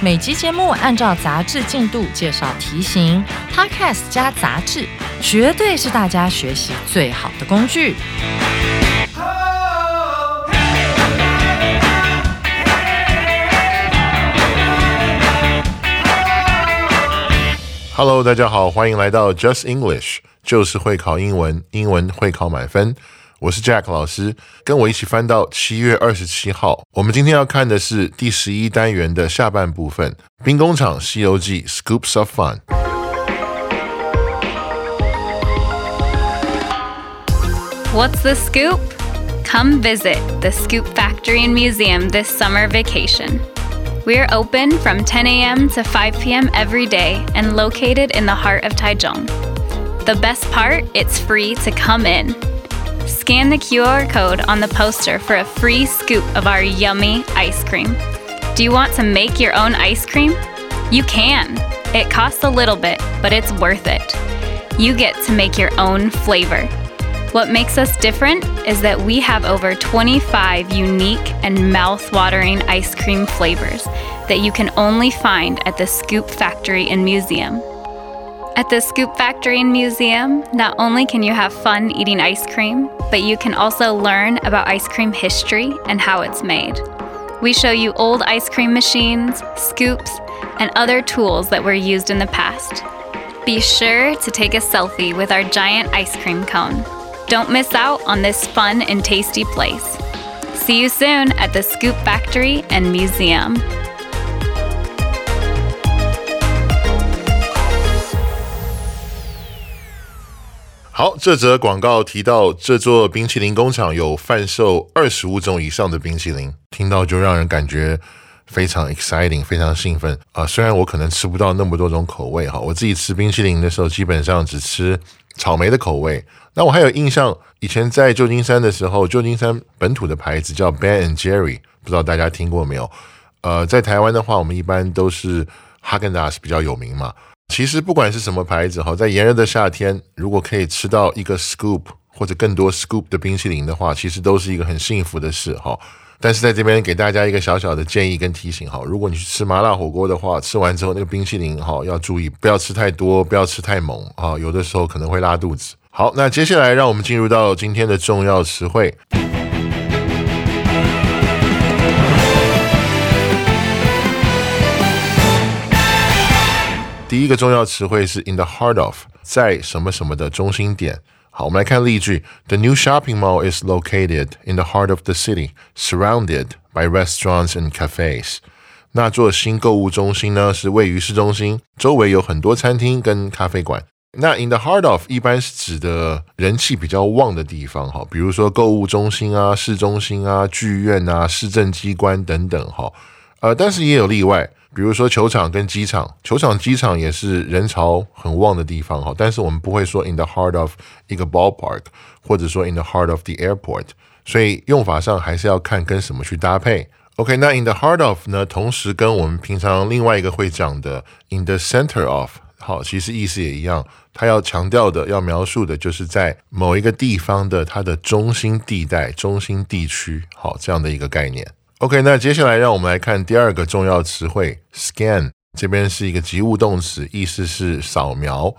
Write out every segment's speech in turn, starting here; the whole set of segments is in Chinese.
每集节目按照杂志进度介绍题型，Podcast 加杂志，绝对是大家学习最好的工具。Hello，大家好，欢迎来到 Just English，就是会考英文，英文会考满分。我是 Jack 老师，跟我一起翻到七月二十七号。我们今天要看的是第十一单元的下半部分，《兵工厂西游记》（Scoops of Fun）。 What's the scoop? Come visit the Scoop Factory and Museum this summer vacation. We're open from 10 a.m. to 5 p.m. every day and located in the heart of Taichung. The best part, it's free to come in. Scan the QR code on the poster for a free scoop of our yummy ice cream. Do you want to make your own ice cream? You can. It costs a little bit, but it's worth it. You get to make your own flavor. What makes us different is that we have over 25 unique and mouth-watering ice cream flavors that you can only find at the Scoop Factory and Museum. At the Scoop Factory and Museum, not only can you have fun eating ice cream, but you can also learn about ice cream history and how it's made. We show you old ice cream machines, scoops, and other tools that were used in the past. Be sure to take a selfie with our giant ice cream cone. Don't miss out on this fun and tasty place. See you soon at the Scoop Factory and Museum. 好，这则广告提到这座冰淇淋工厂有贩售二十五种以上的冰淇淋，听到就让人感觉非常 exciting，非常兴奋啊！虽然我可能吃不到那么多种口味哈，我自己吃冰淇淋的时候基本上只吃草莓的口味。那我还有印象，以前在旧金山的时候，旧金山本土的牌子叫 Ben and Jerry，不知道大家听过没有？呃，在台湾的话，我们一般都是哈根达斯比较有名嘛。其实不管是什么牌子哈，在炎热的夏天，如果可以吃到一个 scoop 或者更多 scoop 的冰淇淋的话，其实都是一个很幸福的事哈。但是在这边给大家一个小小的建议跟提醒哈，如果你去吃麻辣火锅的话，吃完之后那个冰淇淋哈要注意，不要吃太多，不要吃太猛啊，有的时候可能会拉肚子。好，那接下来让我们进入到今天的重要词汇。第一个重要词汇是 in the heart of，在什么什么的中心点。好，我们来看例句：The new shopping mall is located in the heart of the city, surrounded by restaurants and cafes. 那座新购物中心呢，是位于市中心，周围有很多餐厅跟咖啡馆。那 in the heart of 一般是指的人气比较旺的地方，哈，比如说购物中心啊、市中心啊、剧院啊、市政机关等等，哈。 呃，但是也有例外，比如说球场跟机场，球场、机场也是人潮很旺的地方，哈。但是我们不会说 in the heart of 一个 ballpark，或者说 in the heart of the airport，所以用法上还是要看跟什么去搭配。OK，那 in the heart of 呢，同时跟我们平常另外一个会讲的 in the center of，好，其实意思也一样。它要强调的、要描述的，就是在某一个地方的它的中心地带、中心地区，好这样的一个概念。OK，那接下来让我们来看第二个重要词汇 scan，这边是一个及物动词，意思是扫描。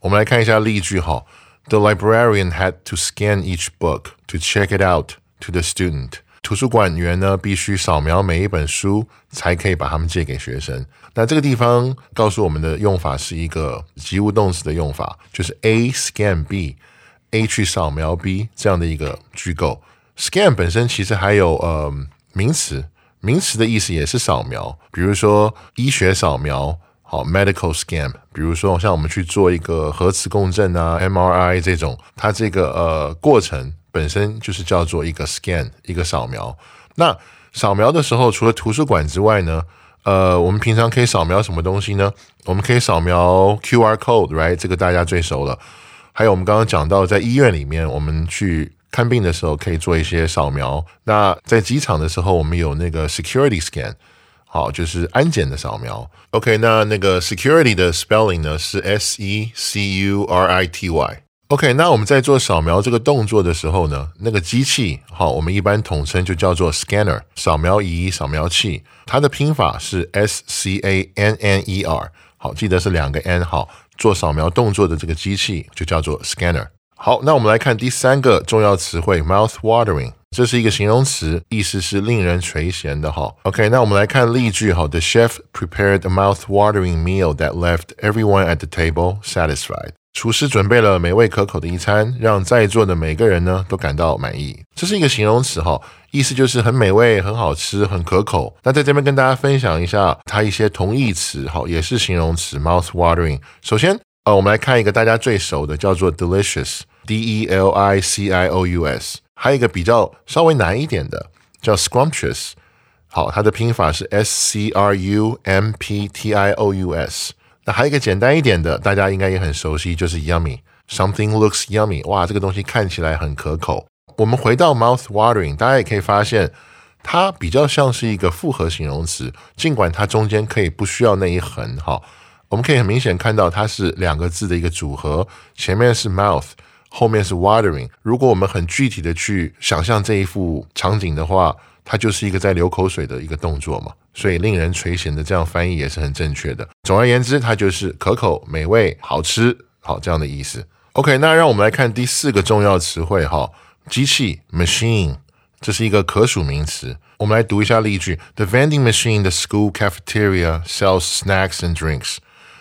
我们来看一下例句哈：The librarian had to scan each book to check it out to the student。图书馆员呢必须扫描每一本书，才可以把它们借给学生。那这个地方告诉我们的用法是一个及物动词的用法，就是 A scan B，A 去扫描 B 这样的一个句构。Scan 本身其实还有呃名词，名词的意思也是扫描，比如说医学扫描，好 medical scan，比如说像我们去做一个核磁共振啊 MRI 这种，它这个呃过程本身就是叫做一个 scan，一个扫描。那扫描的时候，除了图书馆之外呢？呃，我们平常可以扫描什么东西呢？我们可以扫描 QR code，right？这个大家最熟了。还有我们刚刚讲到，在医院里面，我们去看病的时候可以做一些扫描。那在机场的时候，我们有那个 security scan，好，就是安检的扫描。OK，那那个 security 的 spelling 呢是 S E C U R I T Y。OK，那我们在做扫描这个动作的时候呢，那个机器好，我们一般统称就叫做 scanner 扫描仪、扫描器。它的拼法是 S C A N N E R，好，记得是两个 N。好，做扫描动作的这个机器就叫做 scanner。好，那我们来看第三个重要词汇 mouth watering，这是一个形容词，意思是令人垂涎的。哈，OK，那我们来看例句。好，The chef prepared a mouth-watering meal that left everyone at the table satisfied。厨师准备了美味可口的一餐，让在座的每个人呢都感到满意。这是一个形容词哈，意思就是很美味、很好吃、很可口。那在这边跟大家分享一下它一些同义词哈，也是形容词 mouth watering。首先呃，我们来看一个大家最熟的，叫做 delicious Delicious，。还有一个比较稍微难一点的叫 scrumptious，好，它的拼法是 s c r u m p t i o u s。那还有一个简单一点的，大家应该也很熟悉，就是 yummy。Something looks yummy，哇，这个东西看起来很可口。我们回到 mouth watering，大家也可以发现，它比较像是一个复合形容词，尽管它中间可以不需要那一横。哈，我们可以很明显看到它是两个字的一个组合，前面是 mouth，后面是 watering。如果我们很具体的去想象这一幅场景的话，它就是一个在流口水的一个动作嘛。所以令人垂涎的这样翻译也是很正确的。总而言之，它就是可口、美味、好吃，好这样的意思。OK，那让我们来看第四个重要词汇哈，机器 machine，这是一个可数名词。我们来读一下例句：The vending machine in the school cafeteria sells snacks and drinks。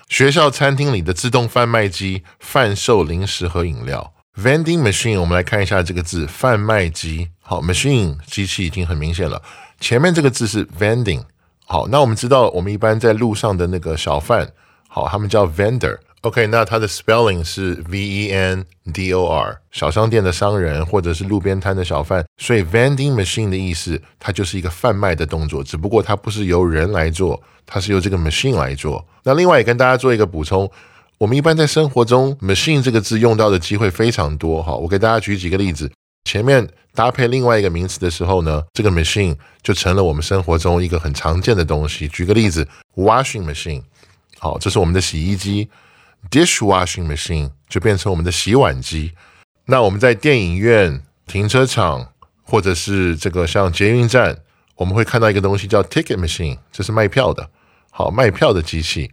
学校餐厅里的自动贩卖机贩售零食和饮料。Vending machine，我们来看一下这个字，贩卖机。好，machine 机器已经很明显了，前面这个字是 vending。好，那我们知道，我们一般在路上的那个小贩，好，他们叫 vendor。OK，那它的 spelling 是 V E N D O R，小商店的商人或者是路边摊的小贩。所以 vending machine 的意思，它就是一个贩卖的动作，只不过它不是由人来做，它是由这个 machine 来做。那另外也跟大家做一个补充，我们一般在生活中 machine 这个字用到的机会非常多。哈，我给大家举几个例子。前面搭配另外一个名词的时候呢，这个 machine 就成了我们生活中一个很常见的东西。举个例子，washing machine，好，这是我们的洗衣机；dishwashing machine 就变成我们的洗碗机。那我们在电影院、停车场或者是这个像捷运站，我们会看到一个东西叫 ticket machine，这是卖票的，好，卖票的机器。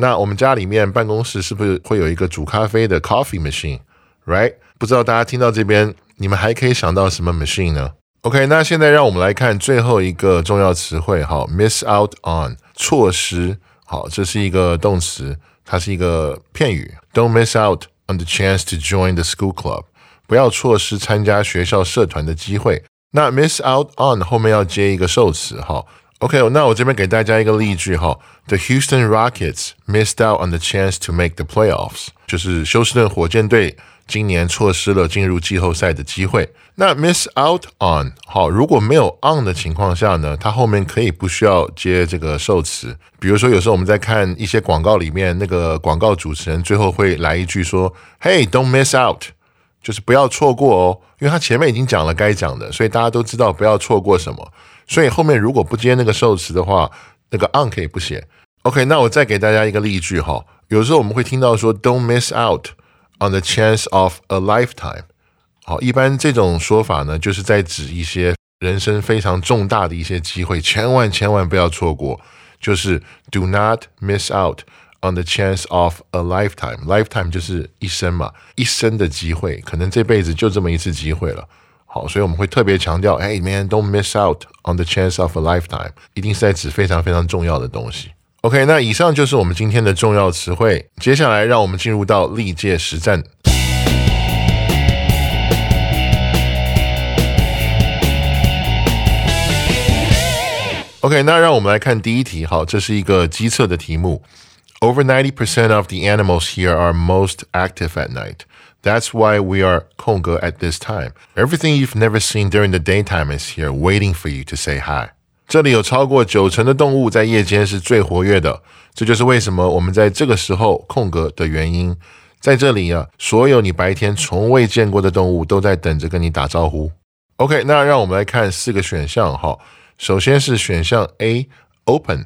那我们家里面办公室是不是会有一个煮咖啡的 coffee machine？Right？不知道大家听到这边。你们还可以想到什么 machine 呢？OK，那现在让我们来看最后一个重要词汇，好，miss out on，错失，好，这是一个动词，它是一个片语。Don't miss out on the chance to join the school club，不要错失参加学校社团的机会。那 miss out on 后面要接一个受词，哈。OK，那我这边给大家一个例句，哈，The Houston Rockets missed out on the chance to make the playoffs，就是休斯顿火箭队。今年错失了进入季后赛的机会。那 miss out on 好，如果没有 on 的情况下呢，它后面可以不需要接这个受词。比如说，有时候我们在看一些广告里面，那个广告主持人最后会来一句说：“Hey，don't miss out，就是不要错过哦。”因为他前面已经讲了该讲的，所以大家都知道不要错过什么。所以后面如果不接那个受词的话，那个 on 可以不写。OK，那我再给大家一个例句哈。有时候我们会听到说：“Don't miss out。” On the chance of a lifetime，好，一般这种说法呢，就是在指一些人生非常重大的一些机会，千万千万不要错过。就是 do not miss out on the chance of a lifetime。lifetime 就是一生嘛，一生的机会，可能这辈子就这么一次机会了。好，所以我们会特别强调，哎，man，don't miss out on the chance of a lifetime，一定是在指非常非常重要的东西。OK，那以上就是我们今天的重要词汇。接下来，让我们进入到历届实战。OK，那让我们来看第一题。好，这是一个机测的题目。Over ninety percent of the animals here are most active at night. That's why we are 空格 at this time. Everything you've never seen during the daytime is here, waiting for you to say hi. 这里有超过九成的动物在夜间是最活跃的，这就是为什么我们在这个时候空格的原因。在这里啊，所有你白天从未见过的动物都在等着跟你打招呼。OK，那让我们来看四个选项哈。首先是选项 A，open，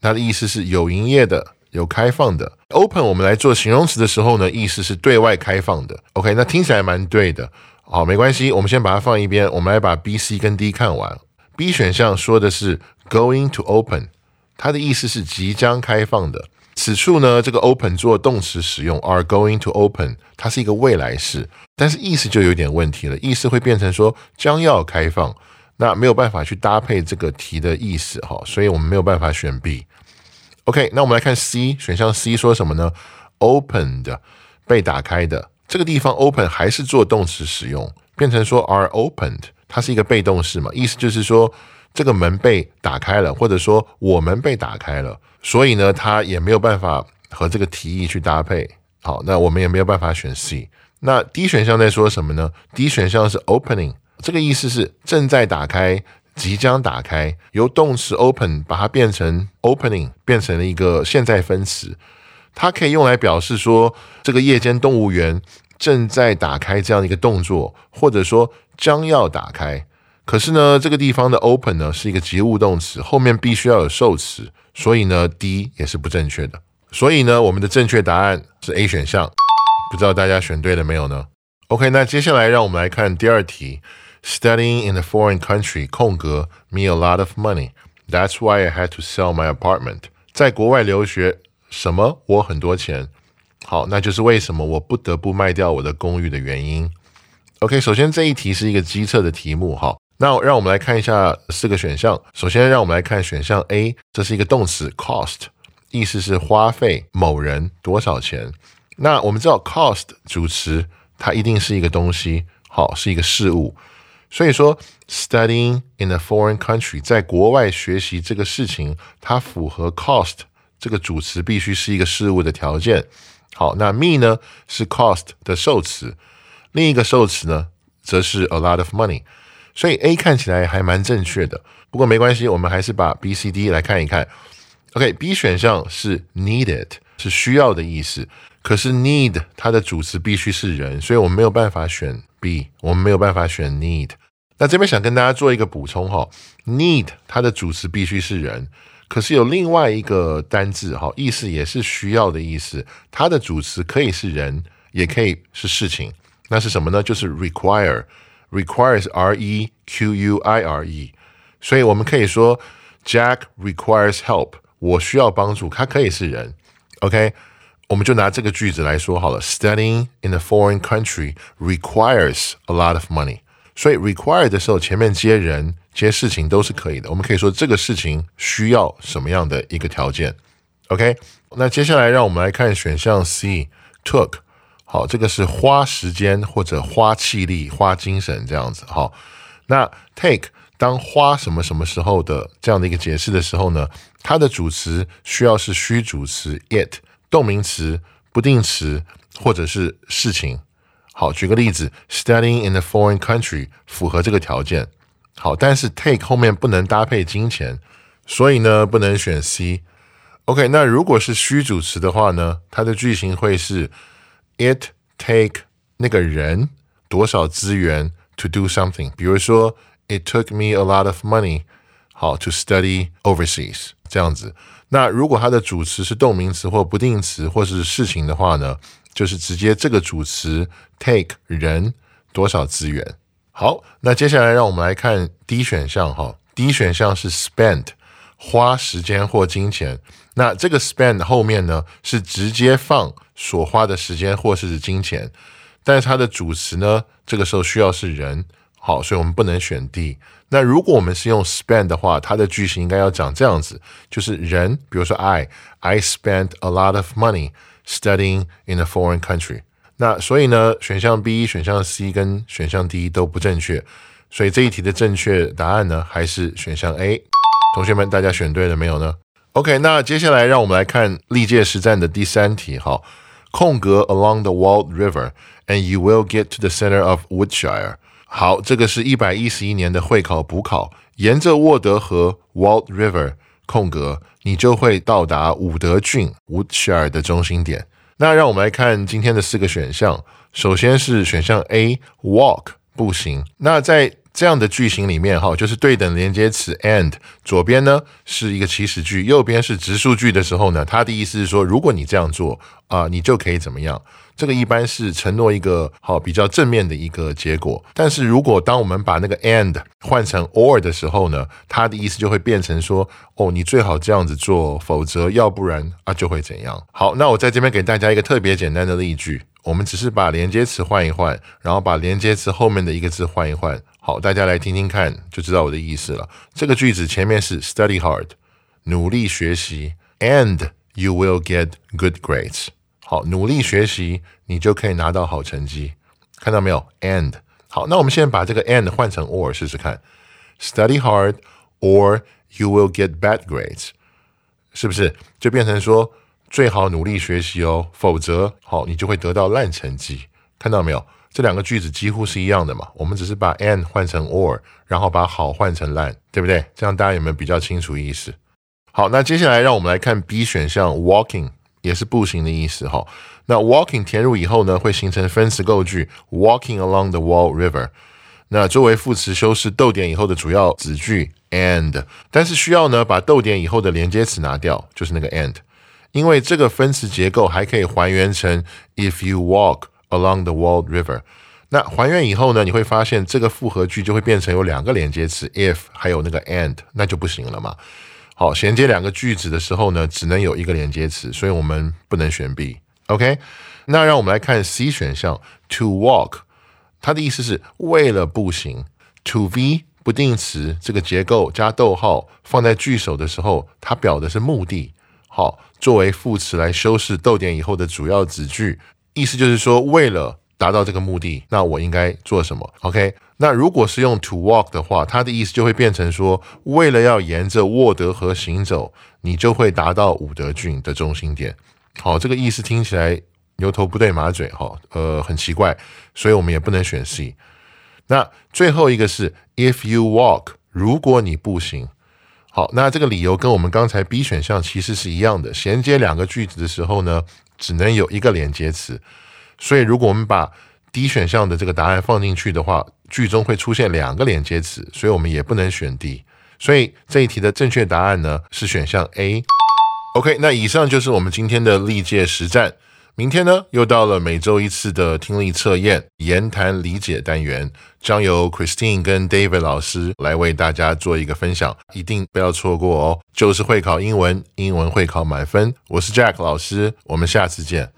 它的意思是有营业的、 有开放的。open 我们来做形容词的时候呢，意思是对外开放的。OK，那听起来蛮对的。好，没关系，我们先把它放一边，我们来把 B、C 跟 D 看完。B 选项说的是 going to open，它的意思是即将开放的。此处呢，这个 open 做动词使用，are going to open，它是一个未来式，但是意思就有点问题了，意思会变成说将要开放，那没有办法去搭配这个题的意思哈，所以我们没有办法选 B。OK，那我们来看 C 选项 C 说什么呢？opened 被打开的这个地方，open 还是做动词使用，变成说 are opened，它是一个被动式嘛，意思就是说这个门被打开了，或者说我们被打开了。所以呢，它也没有办法和这个提议去搭配。好，那我们也没有办法选 C。那 D 选项在说什么呢？D 选项是 opening，这个意思是正在打开、即将打开。由动词 open 把它变成 opening，变成了一个现在分词。它可以用来表示说这个夜间动物园正在打开这样一个动作，或者说将要打开。可是呢，这个地方的 open 呢是一个及物动词，后面必须要有受词。所以呢，D 也是不正确的。所以呢，我们的正确答案是 A 选项。不知道大家选对了没有呢？OK，那接下来让我们来看第二题。Studying in a foreign country 空格 me a lot of money. That's why I had to sell my apartment. 在国外留学，什么我很多钱。好，那就是为什么我不得不卖掉我的公寓的原因。OK，首先这一题是一个机测的题目，哈。那让我们来看一下四个选项。首先，让我们来看选项 A，这是一个动词 cost，意思是花费某人多少钱。那我们知道 cost 主词它一定是一个东西，好，是一个事物。所以说，studying in a foreign country，在国外学习这个事情，它符合 cost 这个主词必须是一个事物的条件。好，那 me 呢是 cost 的受词，另一个受词呢则是 a lot of money。所以 A 看起来还蛮正确的，不过没关系，我们还是把 B、C、D 来看一看。OK，B 选项是 needed，是需要的意思。可是 need 它的主词必须是人，所以我们没有办法选 B，我们没有办法选 need。那这边想跟大家做一个补充哈，need 它的主词必须是人，可是有另外一个单字哈，意思也是需要的意思，它的主词可以是人，也可以是事情。那是什么呢？就是 require。requires r e q u i r e，所以我们可以说 Jack requires help，我需要帮助，他可以是人，OK，我们就拿这个句子来说好了，Studying in a foreign country requires a lot of money，所以 require 的时候前面接人接事情都是可以的，我们可以说这个事情需要什么样的一个条件，OK，那接下来让我们来看选项 C took。好，这个是花时间或者花气力、花精神这样子。好，那 take 当花什么什么时候的这样的一个解释的时候呢？它的主词需要是虚主词 it，动名词、不定词或者是事情。好，举个例子，studying in a foreign country 符合这个条件。好，但是 take 后面不能搭配金钱，所以呢不能选 C。OK，那如果是虚主词的话呢，它的句型会是。It take 那个人多少资源 to do something？比如说，It took me a lot of money，好，to study overseas 这样子。那如果它的主词是动名词或不定词或是事情的话呢，就是直接这个主词 take 人多少资源。好，那接下来让我们来看 D 选项哈，D 选项是 spend 花时间或金钱。那这个 spend 后面呢是直接放所花的时间或是金钱，但是它的主词呢这个时候需要是人，好，所以我们不能选 D。那如果我们是用 spend 的话，它的句型应该要讲这样子，就是人，比如说 I I spent a lot of money studying in a foreign country。那所以呢，选项 B、选项 C 跟选项 D 都不正确，所以这一题的正确答案呢还是选项 A。同学们，大家选对了没有呢？OK，那接下来让我们来看历届实战的第三题。哈，空格 along the Wald River and you will get to the center of Woodshire。 好，这个是一百一十一年的会考补考，沿着沃德河 （Walt River） 空格，你就会到达伍德郡 （Woodshire） 的中心点。那让我们来看今天的四个选项。首先是选项 A，walk 步行。那在这样的句型里面，哈，就是对等连接词 and，左边呢是一个祈使句，右边是直述句的时候呢，它的意思是说，如果你这样做啊，你就可以怎么样？这个一般是承诺一个好比较正面的一个结果。但是如果当我们把那个 and 换成 or 的时候呢，它的意思就会变成说，哦，你最好这样子做，否则要不然啊就会怎样？好，那我在这边给大家一个特别简单的例句，我们只是把连接词换一换，然后把连接词后面的一个字换一换。好，大家来听听看，就知道我的意思了。这个句子前面是 study hard，努力学习，and you will get good grades。好，努力学习，你就可以拿到好成绩。看到没有？and 好，那我们现在把这个 and 换成 or 试试看。study hard or you will get bad grades，是不是就变成说最好努力学习哦，否则好你就会得到烂成绩。看到没有？这两个句子几乎是一样的嘛，我们只是把 and 换成 or，然后把好换成烂，对不对？这样大家有没有比较清楚意思？好，那接下来让我们来看 B 选项，walking 也是步行的意思哈。那 walking 填入以后呢，会形成分词构句，walking along the Wall River。那作为副词修饰逗点以后的主要子句 and，但是需要呢把逗点以后的连接词拿掉，就是那个 and，因为这个分词结构还可以还原成 if you walk along the Wall River 那还原以后呢，你会发现这个复合句就会变成有两个连接词，if 还有那个 and，那就不行了嘛。好，衔接两个句子的时候呢，只能有一个连接词，所以我们不能选 B。OK，那让我们来看 C 选项，to walk，它的意思是为了步行。To be 不定词这个结构加逗号放在句首的时候，它表的是目的。好，作为副词来修饰逗点以后的主要子句。意思就是说，为了达到这个目的，那我应该做什么？OK？那如果是用 to walk 的话，它的意思就会变成说，为了要沿着沃德河行走，你就会达到伍德郡的中心点。好，这个意思听起来牛头不对马嘴，哈，呃，很奇怪，所以我们也不能选 C。那最后一个是 if you walk，如果你步行。好，那这个理由跟我们刚才 B 选项其实是一样的，衔接两个句子的时候呢。只能有一个连接词，所以如果我们把 D 选项的这个答案放进去的话，句中会出现两个连接词，所以我们也不能选 D。所以这一题的正确答案呢是选项 A。OK，那以上就是我们今天的历届实战。明天呢又到了每周一次的听力测验言谈理解单元，将由 Christine 跟 David 老师来为大家做一个分享，一定不要错过哦！就是会考英文，英文会考满分。我是 Jack 老师，我们下次见。